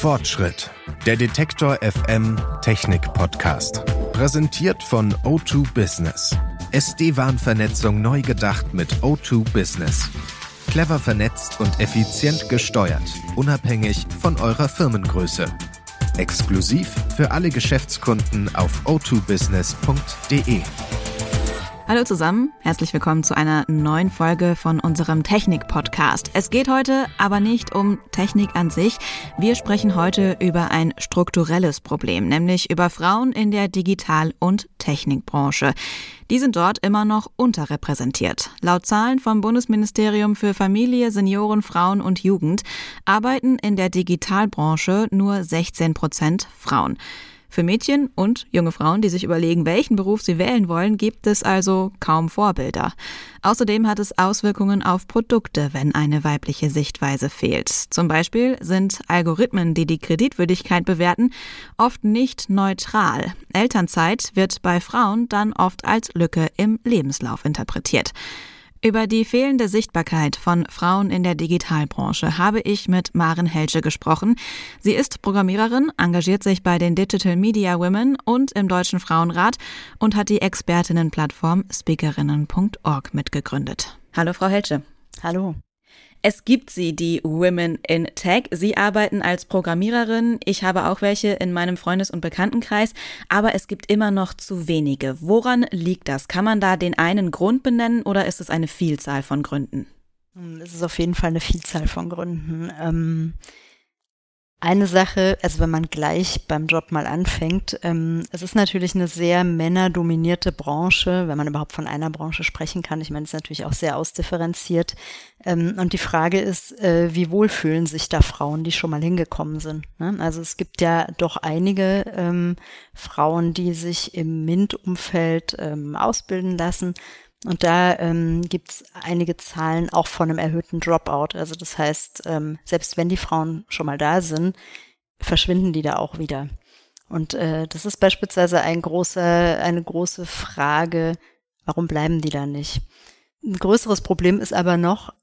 Fortschritt. Der Detektor FM Technik Podcast. Präsentiert von O2 Business. SD-WAN-Vernetzung neu gedacht mit O2 Business. Clever vernetzt und effizient gesteuert, unabhängig von eurer Firmengröße. Exklusiv für alle Geschäftskunden auf o2business.de. Hallo zusammen, herzlich willkommen zu einer neuen Folge von unserem Technik-Podcast. Es geht heute aber nicht um Technik an sich. Wir sprechen heute über ein strukturelles Problem, nämlich über Frauen in der Digital- und Technikbranche. Die sind dort immer noch unterrepräsentiert. Laut Zahlen vom Bundesministerium für Familie, Senioren, Frauen und Jugend arbeiten in der Digitalbranche nur 16 Prozent Frauen. Für Mädchen und junge Frauen, die sich überlegen, welchen Beruf sie wählen wollen, gibt es also kaum Vorbilder. Außerdem hat es Auswirkungen auf Produkte, wenn eine weibliche Sichtweise fehlt. Zum Beispiel sind Algorithmen, die die Kreditwürdigkeit bewerten, oft nicht neutral. Elternzeit wird bei Frauen dann oft als Lücke im Lebenslauf interpretiert. Über die fehlende Sichtbarkeit von Frauen in der Digitalbranche habe ich mit Maren Helsche gesprochen. Sie ist Programmiererin, engagiert sich bei den Digital Media Women und im Deutschen Frauenrat und hat die Expertinnenplattform speakerinnen.org mitgegründet. Hallo, Frau Helsche. Hallo. Es gibt sie, die Women in Tech. Sie arbeiten als Programmiererin. Ich habe auch welche in meinem Freundes- und Bekanntenkreis. Aber es gibt immer noch zu wenige. Woran liegt das? Kann man da den einen Grund benennen oder ist es eine Vielzahl von Gründen? Es ist auf jeden Fall eine Vielzahl von Gründen. Ähm eine Sache, also wenn man gleich beim Job mal anfängt, ähm, es ist natürlich eine sehr männerdominierte Branche, wenn man überhaupt von einer Branche sprechen kann. Ich meine, es ist natürlich auch sehr ausdifferenziert. Ähm, und die Frage ist, äh, wie wohl fühlen sich da Frauen, die schon mal hingekommen sind? Ne? Also es gibt ja doch einige ähm, Frauen, die sich im MINT-Umfeld ähm, ausbilden lassen und da ähm, gibt es einige Zahlen auch von einem erhöhten Dropout. Also das heißt, ähm, selbst wenn die Frauen schon mal da sind, verschwinden die da auch wieder. Und äh, das ist beispielsweise ein großer, eine große Frage, warum bleiben die da nicht? Ein größeres Problem ist aber noch,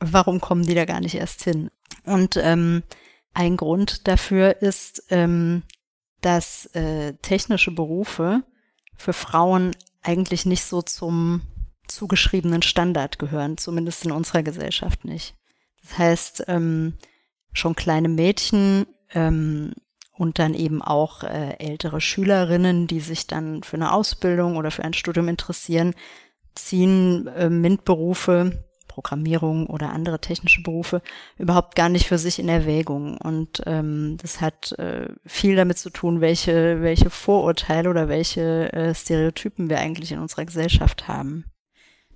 warum kommen die da gar nicht erst hin? Und ähm, ein Grund dafür ist, ähm, dass äh, technische Berufe für Frauen eigentlich nicht so zum zugeschriebenen Standard gehören, zumindest in unserer Gesellschaft nicht. Das heißt, ähm, schon kleine Mädchen ähm, und dann eben auch äh, ältere Schülerinnen, die sich dann für eine Ausbildung oder für ein Studium interessieren, ziehen äh, MINT-Berufe, Programmierung oder andere technische Berufe überhaupt gar nicht für sich in Erwägung. Und ähm, das hat äh, viel damit zu tun, welche, welche Vorurteile oder welche äh, Stereotypen wir eigentlich in unserer Gesellschaft haben.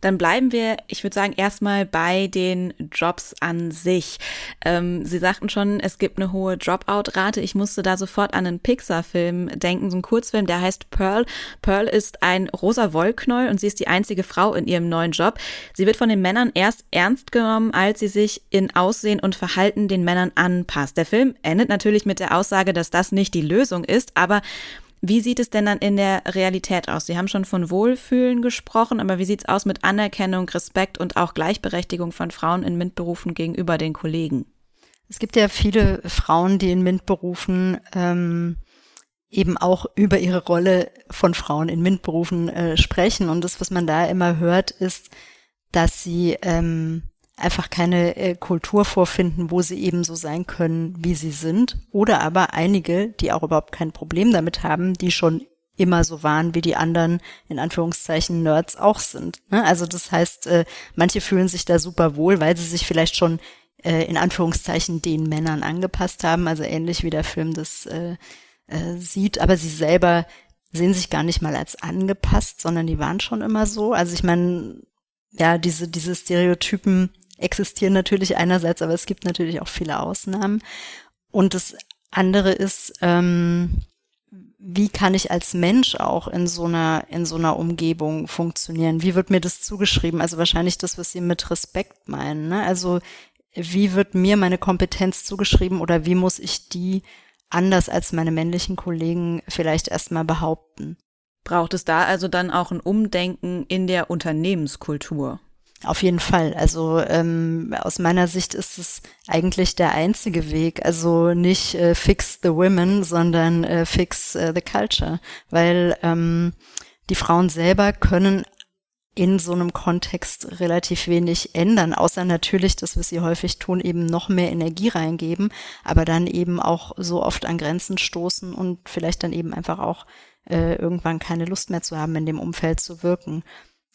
Dann bleiben wir, ich würde sagen, erstmal bei den Jobs an sich. Ähm, Sie sagten schon, es gibt eine hohe Dropout-Rate. Ich musste da sofort an einen Pixar-Film denken, so ein Kurzfilm, der heißt Pearl. Pearl ist ein rosa Wollknäuel und sie ist die einzige Frau in ihrem neuen Job. Sie wird von den Männern erst ernst genommen, als sie sich in Aussehen und Verhalten den Männern anpasst. Der Film endet natürlich mit der Aussage, dass das nicht die Lösung ist, aber wie sieht es denn dann in der Realität aus? Sie haben schon von Wohlfühlen gesprochen, aber wie sieht es aus mit Anerkennung, Respekt und auch Gleichberechtigung von Frauen in MINT-Berufen gegenüber den Kollegen? Es gibt ja viele Frauen, die in MINT-Berufen ähm, eben auch über ihre Rolle von Frauen in MINT-Berufen äh, sprechen. Und das, was man da immer hört, ist, dass sie ähm, einfach keine äh, Kultur vorfinden, wo sie eben so sein können, wie sie sind. Oder aber einige, die auch überhaupt kein Problem damit haben, die schon immer so waren, wie die anderen, in Anführungszeichen, Nerds auch sind. Ne? Also das heißt, äh, manche fühlen sich da super wohl, weil sie sich vielleicht schon äh, in Anführungszeichen den Männern angepasst haben, also ähnlich wie der Film das äh, äh, sieht, aber sie selber sehen sich gar nicht mal als angepasst, sondern die waren schon immer so. Also ich meine, ja, diese, diese Stereotypen existieren natürlich einerseits, aber es gibt natürlich auch viele Ausnahmen. Und das andere ist, ähm, wie kann ich als Mensch auch in so einer, in so einer Umgebung funktionieren? Wie wird mir das zugeschrieben? Also wahrscheinlich das, was Sie mit Respekt meinen. Ne? Also wie wird mir meine Kompetenz zugeschrieben oder wie muss ich die anders als meine männlichen Kollegen vielleicht erstmal behaupten? Braucht es da also dann auch ein Umdenken in der Unternehmenskultur? Auf jeden Fall. Also ähm, aus meiner Sicht ist es eigentlich der einzige Weg. Also nicht äh, fix the women, sondern äh, fix äh, the culture. Weil ähm, die Frauen selber können in so einem Kontext relativ wenig ändern, außer natürlich, dass wir sie häufig tun, eben noch mehr Energie reingeben, aber dann eben auch so oft an Grenzen stoßen und vielleicht dann eben einfach auch äh, irgendwann keine Lust mehr zu haben, in dem Umfeld zu wirken.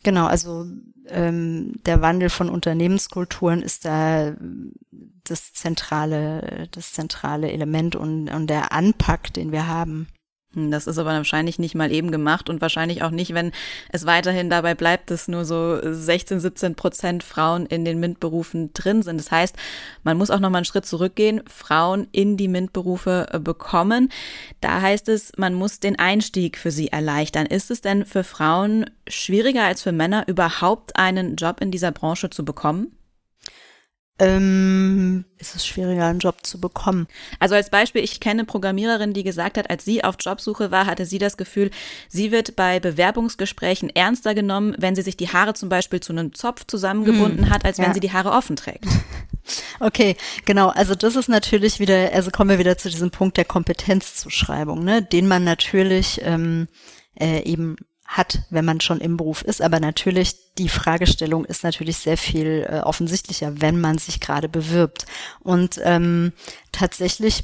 Genau, also ähm, der Wandel von Unternehmenskulturen ist da das zentrale, das zentrale Element und, und der Anpack, den wir haben. Hm, das ist aber wahrscheinlich nicht mal eben gemacht und wahrscheinlich auch nicht, wenn es weiterhin dabei bleibt, dass nur so 16, 17 Prozent Frauen in den MINT-Berufen drin sind. Das heißt, man muss auch noch mal einen Schritt zurückgehen, Frauen in die MINT-Berufe äh, bekommen. Da heißt es, man muss den Einstieg für sie erleichtern. Ist es denn für Frauen schwieriger als für Männer, überhaupt einen Job in dieser Branche zu bekommen? Ähm, ist es schwieriger, einen Job zu bekommen. Also als Beispiel, ich kenne eine Programmiererin, die gesagt hat, als sie auf Jobsuche war, hatte sie das Gefühl, sie wird bei Bewerbungsgesprächen ernster genommen, wenn sie sich die Haare zum Beispiel zu einem Zopf zusammengebunden hm, hat, als ja. wenn sie die Haare offen trägt. Okay, genau. Also das ist natürlich wieder, also kommen wir wieder zu diesem Punkt der Kompetenzzuschreibung, ne, den man natürlich ähm, äh, eben hat, wenn man schon im Beruf ist. Aber natürlich, die Fragestellung ist natürlich sehr viel äh, offensichtlicher, wenn man sich gerade bewirbt. Und ähm, tatsächlich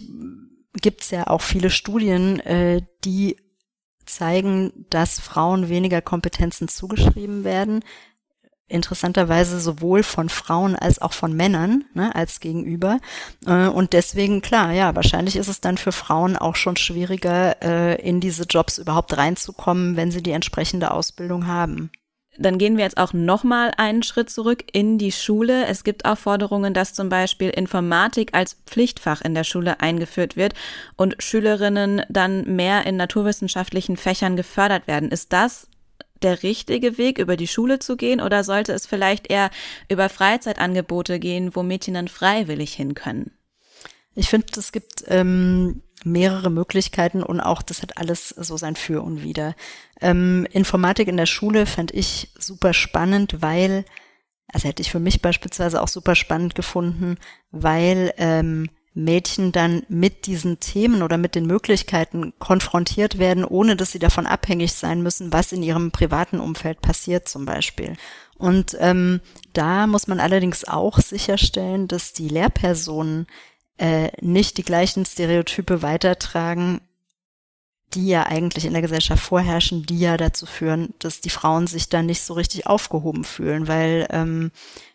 gibt's ja auch viele Studien, äh, die zeigen, dass Frauen weniger Kompetenzen zugeschrieben werden, interessanterweise sowohl von Frauen als auch von Männern ne, als gegenüber. Äh, und deswegen, klar, ja, wahrscheinlich ist es dann für Frauen auch schon schwieriger, äh, in diese Jobs überhaupt reinzukommen, wenn sie die entsprechende Ausbildung haben. Dann gehen wir jetzt auch nochmal einen Schritt zurück in die Schule. Es gibt auch Forderungen, dass zum Beispiel Informatik als Pflichtfach in der Schule eingeführt wird und Schülerinnen dann mehr in naturwissenschaftlichen Fächern gefördert werden. Ist das der richtige Weg, über die Schule zu gehen oder sollte es vielleicht eher über Freizeitangebote gehen, wo Mädchen dann freiwillig hin können? Ich finde, es gibt ähm, mehrere Möglichkeiten und auch das hat alles so sein Für und Wider. Ähm, Informatik in der Schule fand ich super spannend, weil, also hätte ich für mich beispielsweise auch super spannend gefunden, weil ähm, Mädchen dann mit diesen Themen oder mit den Möglichkeiten konfrontiert werden, ohne dass sie davon abhängig sein müssen, was in ihrem privaten Umfeld passiert zum Beispiel. Und ähm, da muss man allerdings auch sicherstellen, dass die Lehrpersonen äh, nicht die gleichen Stereotype weitertragen, die ja eigentlich in der Gesellschaft vorherrschen, die ja dazu führen, dass die Frauen sich dann nicht so richtig aufgehoben fühlen, weil ähm,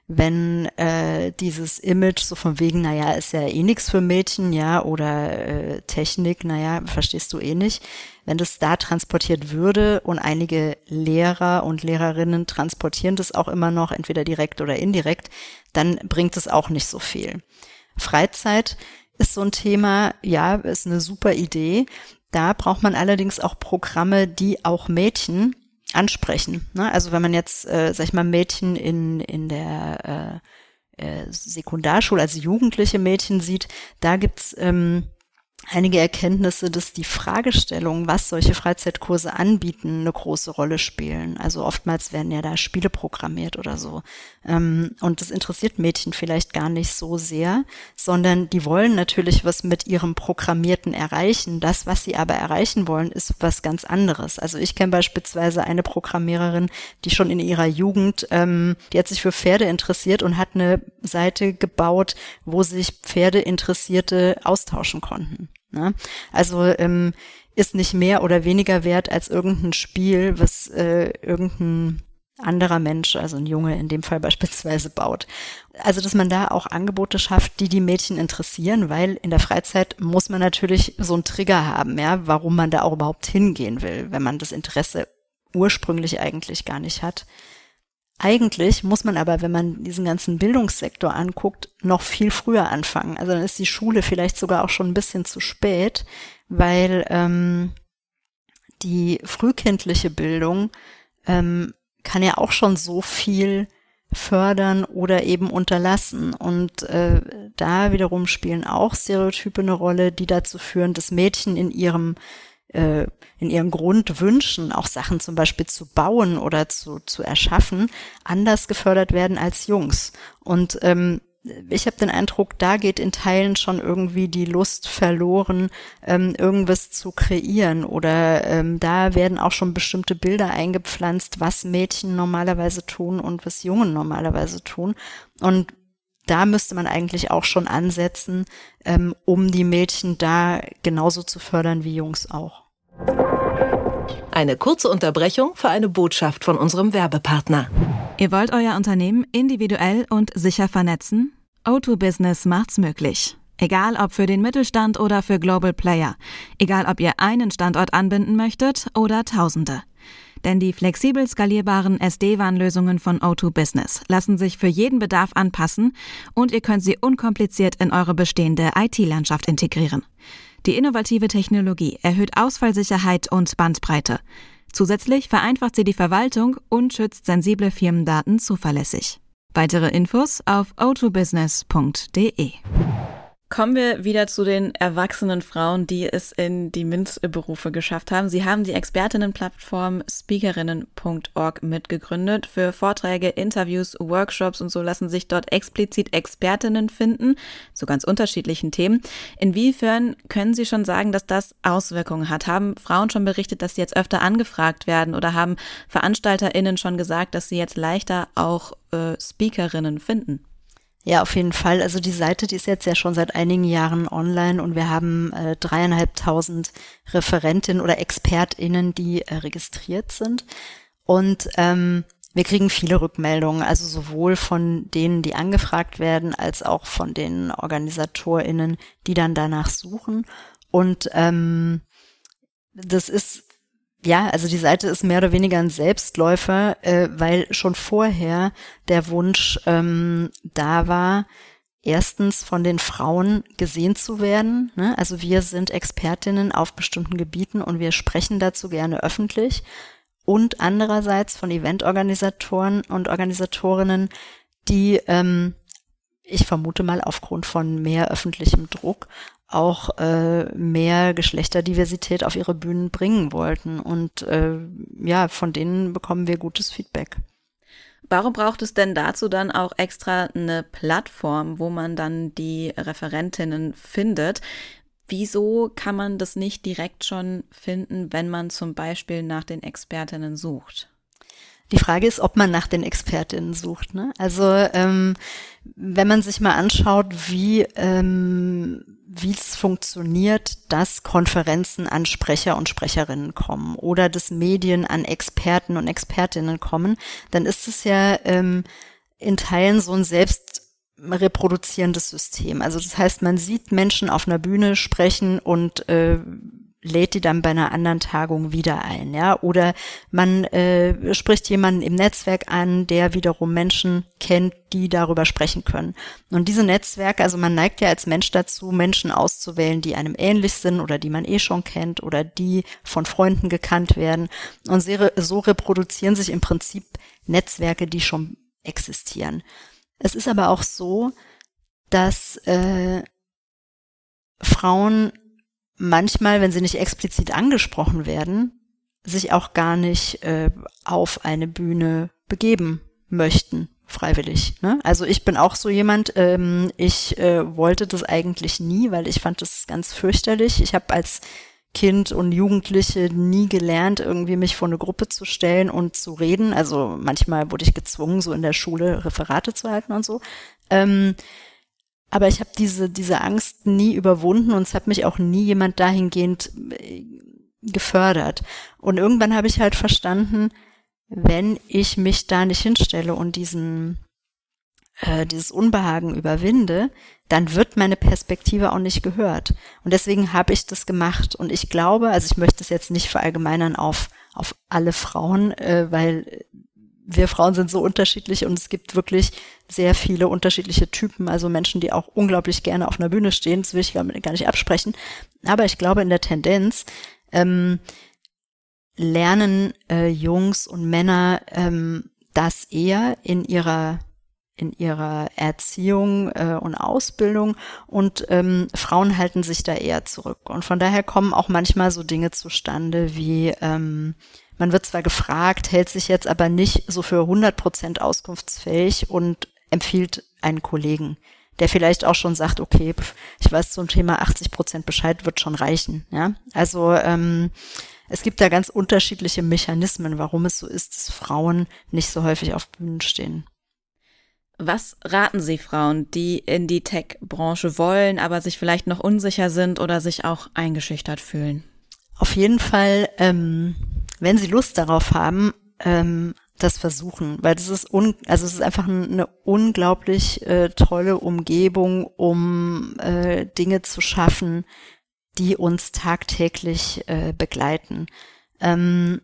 wenn äh, dieses Image so von wegen, naja, ist ja eh nix für Mädchen, ja, oder äh, Technik, naja, verstehst du eh nicht, wenn das da transportiert würde und einige Lehrer und Lehrerinnen transportieren das auch immer noch, entweder direkt oder indirekt, dann bringt es auch nicht so viel. Freizeit ist so ein Thema, ja, ist eine super Idee. Da braucht man allerdings auch Programme, die auch Mädchen ansprechen. Ne? Also wenn man jetzt, äh, sag ich mal, Mädchen in, in der äh, äh, Sekundarschule, also jugendliche Mädchen sieht, da gibt's ähm, einige Erkenntnisse, dass die Fragestellung, was solche Freizeitkurse anbieten, eine große Rolle spielen. Also oftmals werden ja da Spiele programmiert oder so. Ähm, und das interessiert Mädchen vielleicht gar nicht so sehr, sondern die wollen natürlich was mit ihrem Programmierten erreichen. Das, was sie aber erreichen wollen, ist was ganz anderes. Also ich kenne beispielsweise eine Programmiererin, die schon in ihrer Jugend, ähm, die hat sich für Pferde interessiert und hat eine Seite gebaut, wo sich Pferdeinteressierte austauschen konnten. Ne? Also ähm, ist nicht mehr oder weniger wert als irgendein Spiel, was äh, irgendein anderer Mensch, also ein Junge in dem Fall beispielsweise baut. Also, dass man da auch Angebote schafft, die die Mädchen interessieren, weil in der Freizeit muss man natürlich so einen Trigger haben, ja, warum man da auch überhaupt hingehen will, wenn man das Interesse ursprünglich eigentlich gar nicht hat. Eigentlich muss man aber, wenn man diesen ganzen Bildungssektor anguckt, noch viel früher anfangen. Also dann ist die Schule vielleicht sogar auch schon ein bisschen zu spät, weil ähm, die frühkindliche Bildung ähm, kann ja auch schon so viel fördern oder eben unterlassen. Und äh, da wiederum spielen auch Stereotype eine Rolle, die dazu führen, dass Mädchen in ihrem äh, in ihren Grundwünschen, auch Sachen zum Beispiel zu bauen oder zu, zu erschaffen, anders gefördert werden als Jungs. Und ähm, ich habe den Eindruck, da geht in Teilen schon irgendwie die Lust verloren, ähm, irgendwas zu kreieren. Oder ähm, da werden auch schon bestimmte Bilder eingepflanzt, was Mädchen normalerweise tun und was Jungen normalerweise tun. Und da müsste man eigentlich auch schon ansetzen, ähm, um die Mädchen da genauso zu fördern wie Jungs auch. Eine kurze Unterbrechung für eine Botschaft von unserem Werbepartner. Ihr wollt euer Unternehmen individuell und sicher vernetzen? O2 Business macht's möglich. Egal ob für den Mittelstand oder für Global Player. Egal ob ihr einen Standort anbinden möchtet oder Tausende. Denn die flexibel skalierbaren SD-WAN-Lösungen von O2 Business lassen sich für jeden Bedarf anpassen und ihr könnt sie unkompliziert in eure bestehende IT-Landschaft integrieren. Die innovative Technologie erhöht Ausfallsicherheit und Bandbreite. Zusätzlich vereinfacht sie die Verwaltung und schützt sensible Firmendaten zuverlässig. Weitere Infos auf o2business.de. Kommen wir wieder zu den erwachsenen Frauen, die es in die MINT-Berufe geschafft haben. Sie haben die Expertinnenplattform speakerinnen.org mitgegründet. Für Vorträge, Interviews, Workshops und so lassen sich dort explizit Expertinnen finden, zu ganz unterschiedlichen Themen. Inwiefern können Sie schon sagen, dass das Auswirkungen hat? Haben Frauen schon berichtet, dass sie jetzt öfter angefragt werden oder haben VeranstalterInnen schon gesagt, dass sie jetzt leichter auch äh, Speakerinnen finden? Ja, auf jeden Fall. Also die Seite, die ist jetzt ja schon seit einigen Jahren online und wir haben äh, dreieinhalbtausend Referentinnen oder ExpertInnen, die äh, registriert sind. Und ähm, wir kriegen viele Rückmeldungen, also sowohl von denen, die angefragt werden, als auch von den OrganisatorInnen, die dann danach suchen. Und ähm, das ist ja, also die Seite ist mehr oder weniger ein Selbstläufer, äh, weil schon vorher der Wunsch ähm, da war, erstens von den Frauen gesehen zu werden. Ne? Also wir sind Expertinnen auf bestimmten Gebieten und wir sprechen dazu gerne öffentlich. Und andererseits von Eventorganisatoren und Organisatorinnen, die ähm, ich vermute mal aufgrund von mehr öffentlichem Druck auch äh, mehr Geschlechterdiversität auf ihre Bühnen bringen wollten. Und äh, ja, von denen bekommen wir gutes Feedback. Warum braucht es denn dazu dann auch extra eine Plattform, wo man dann die Referentinnen findet? Wieso kann man das nicht direkt schon finden, wenn man zum Beispiel nach den Expertinnen sucht? Die Frage ist, ob man nach den Expertinnen sucht. Ne? Also ähm, wenn man sich mal anschaut, wie ähm, wie es funktioniert, dass Konferenzen an Sprecher und Sprecherinnen kommen oder dass Medien an Experten und Expertinnen kommen, dann ist es ja ähm, in Teilen so ein selbst reproduzierendes System. Also das heißt, man sieht Menschen auf einer Bühne sprechen und äh, lädt die dann bei einer anderen Tagung wieder ein, ja, oder man äh, spricht jemanden im Netzwerk an, der wiederum Menschen kennt, die darüber sprechen können. Und diese Netzwerke, also man neigt ja als Mensch dazu, Menschen auszuwählen, die einem ähnlich sind oder die man eh schon kennt oder die von Freunden gekannt werden. Und so reproduzieren sich im Prinzip Netzwerke, die schon existieren. Es ist aber auch so, dass äh, Frauen manchmal, wenn sie nicht explizit angesprochen werden, sich auch gar nicht äh, auf eine Bühne begeben möchten, freiwillig. Ne? Also ich bin auch so jemand, ähm, ich äh, wollte das eigentlich nie, weil ich fand das ganz fürchterlich. Ich habe als Kind und Jugendliche nie gelernt, irgendwie mich vor eine Gruppe zu stellen und zu reden. Also manchmal wurde ich gezwungen, so in der Schule Referate zu halten und so. Ähm, aber ich habe diese, diese Angst nie überwunden und es hat mich auch nie jemand dahingehend äh, gefördert. Und irgendwann habe ich halt verstanden, wenn ich mich da nicht hinstelle und diesen, äh, dieses Unbehagen überwinde, dann wird meine Perspektive auch nicht gehört. Und deswegen habe ich das gemacht. Und ich glaube, also ich möchte es jetzt nicht verallgemeinern auf, auf alle Frauen, äh, weil wir Frauen sind so unterschiedlich und es gibt wirklich sehr viele unterschiedliche Typen, also Menschen, die auch unglaublich gerne auf einer Bühne stehen, das will ich gar nicht absprechen. Aber ich glaube, in der Tendenz ähm, lernen äh, Jungs und Männer ähm, das eher in ihrer in ihrer Erziehung äh, und Ausbildung und ähm, Frauen halten sich da eher zurück. Und von daher kommen auch manchmal so Dinge zustande wie ähm, man wird zwar gefragt, hält sich jetzt aber nicht so für 100 Prozent auskunftsfähig und empfiehlt einen Kollegen, der vielleicht auch schon sagt, okay, ich weiß zum Thema 80 Prozent Bescheid wird schon reichen. Ja, also ähm, es gibt da ganz unterschiedliche Mechanismen, warum es so ist, dass Frauen nicht so häufig auf Bühnen stehen. Was raten Sie Frauen, die in die Tech-Branche wollen, aber sich vielleicht noch unsicher sind oder sich auch eingeschüchtert fühlen? Auf jeden Fall, ähm, wenn Sie Lust darauf haben, ähm, das versuchen, weil das ist un also es ist einfach eine unglaublich äh, tolle Umgebung, um äh, Dinge zu schaffen, die uns tagtäglich äh, begleiten. Ähm,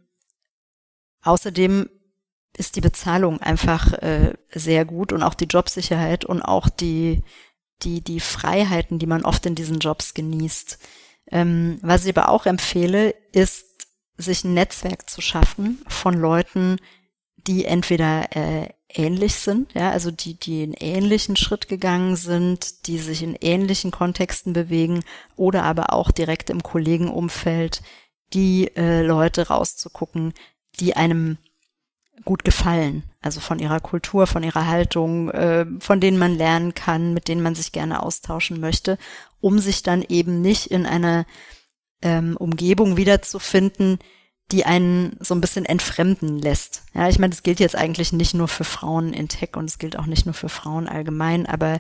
außerdem ist die Bezahlung einfach äh, sehr gut und auch die Jobsicherheit und auch die, die, die Freiheiten, die man oft in diesen Jobs genießt. Ähm, was ich aber auch empfehle, ist, sich ein Netzwerk zu schaffen von Leuten, die entweder äh, ähnlich sind, ja, also die, die einen ähnlichen Schritt gegangen sind, die sich in ähnlichen Kontexten bewegen oder aber auch direkt im Kollegenumfeld die äh, Leute rauszugucken, die einem gut gefallen. Also von ihrer Kultur, von ihrer Haltung, äh, von denen man lernen kann, mit denen man sich gerne austauschen möchte, um sich dann eben nicht in einer ähm, Umgebung wiederzufinden, die einen so ein bisschen entfremden lässt. Ja, ich meine, das gilt jetzt eigentlich nicht nur für Frauen in Tech und es gilt auch nicht nur für Frauen allgemein, aber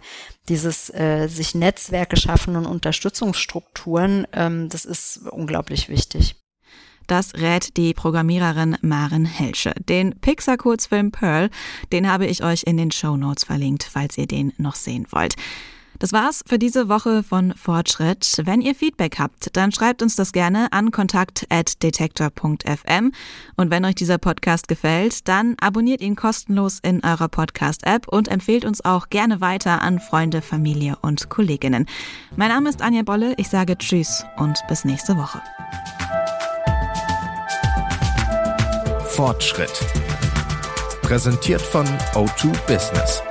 dieses äh, sich Netzwerke schaffen und Unterstützungsstrukturen, ähm, das ist unglaublich wichtig. Das rät die Programmiererin Maren Helsche. Den Pixar-Kurzfilm Pearl, den habe ich euch in den Show Notes verlinkt, falls ihr den noch sehen wollt. Das war's für diese Woche von Fortschritt. Wenn ihr Feedback habt, dann schreibt uns das gerne an kontakt@detektor.fm und wenn euch dieser Podcast gefällt, dann abonniert ihn kostenlos in eurer Podcast-App und empfehlt uns auch gerne weiter an Freunde, Familie und Kolleginnen. Mein Name ist Anja Bolle, ich sage Tschüss und bis nächste Woche. Fortschritt. Präsentiert von O2 Business.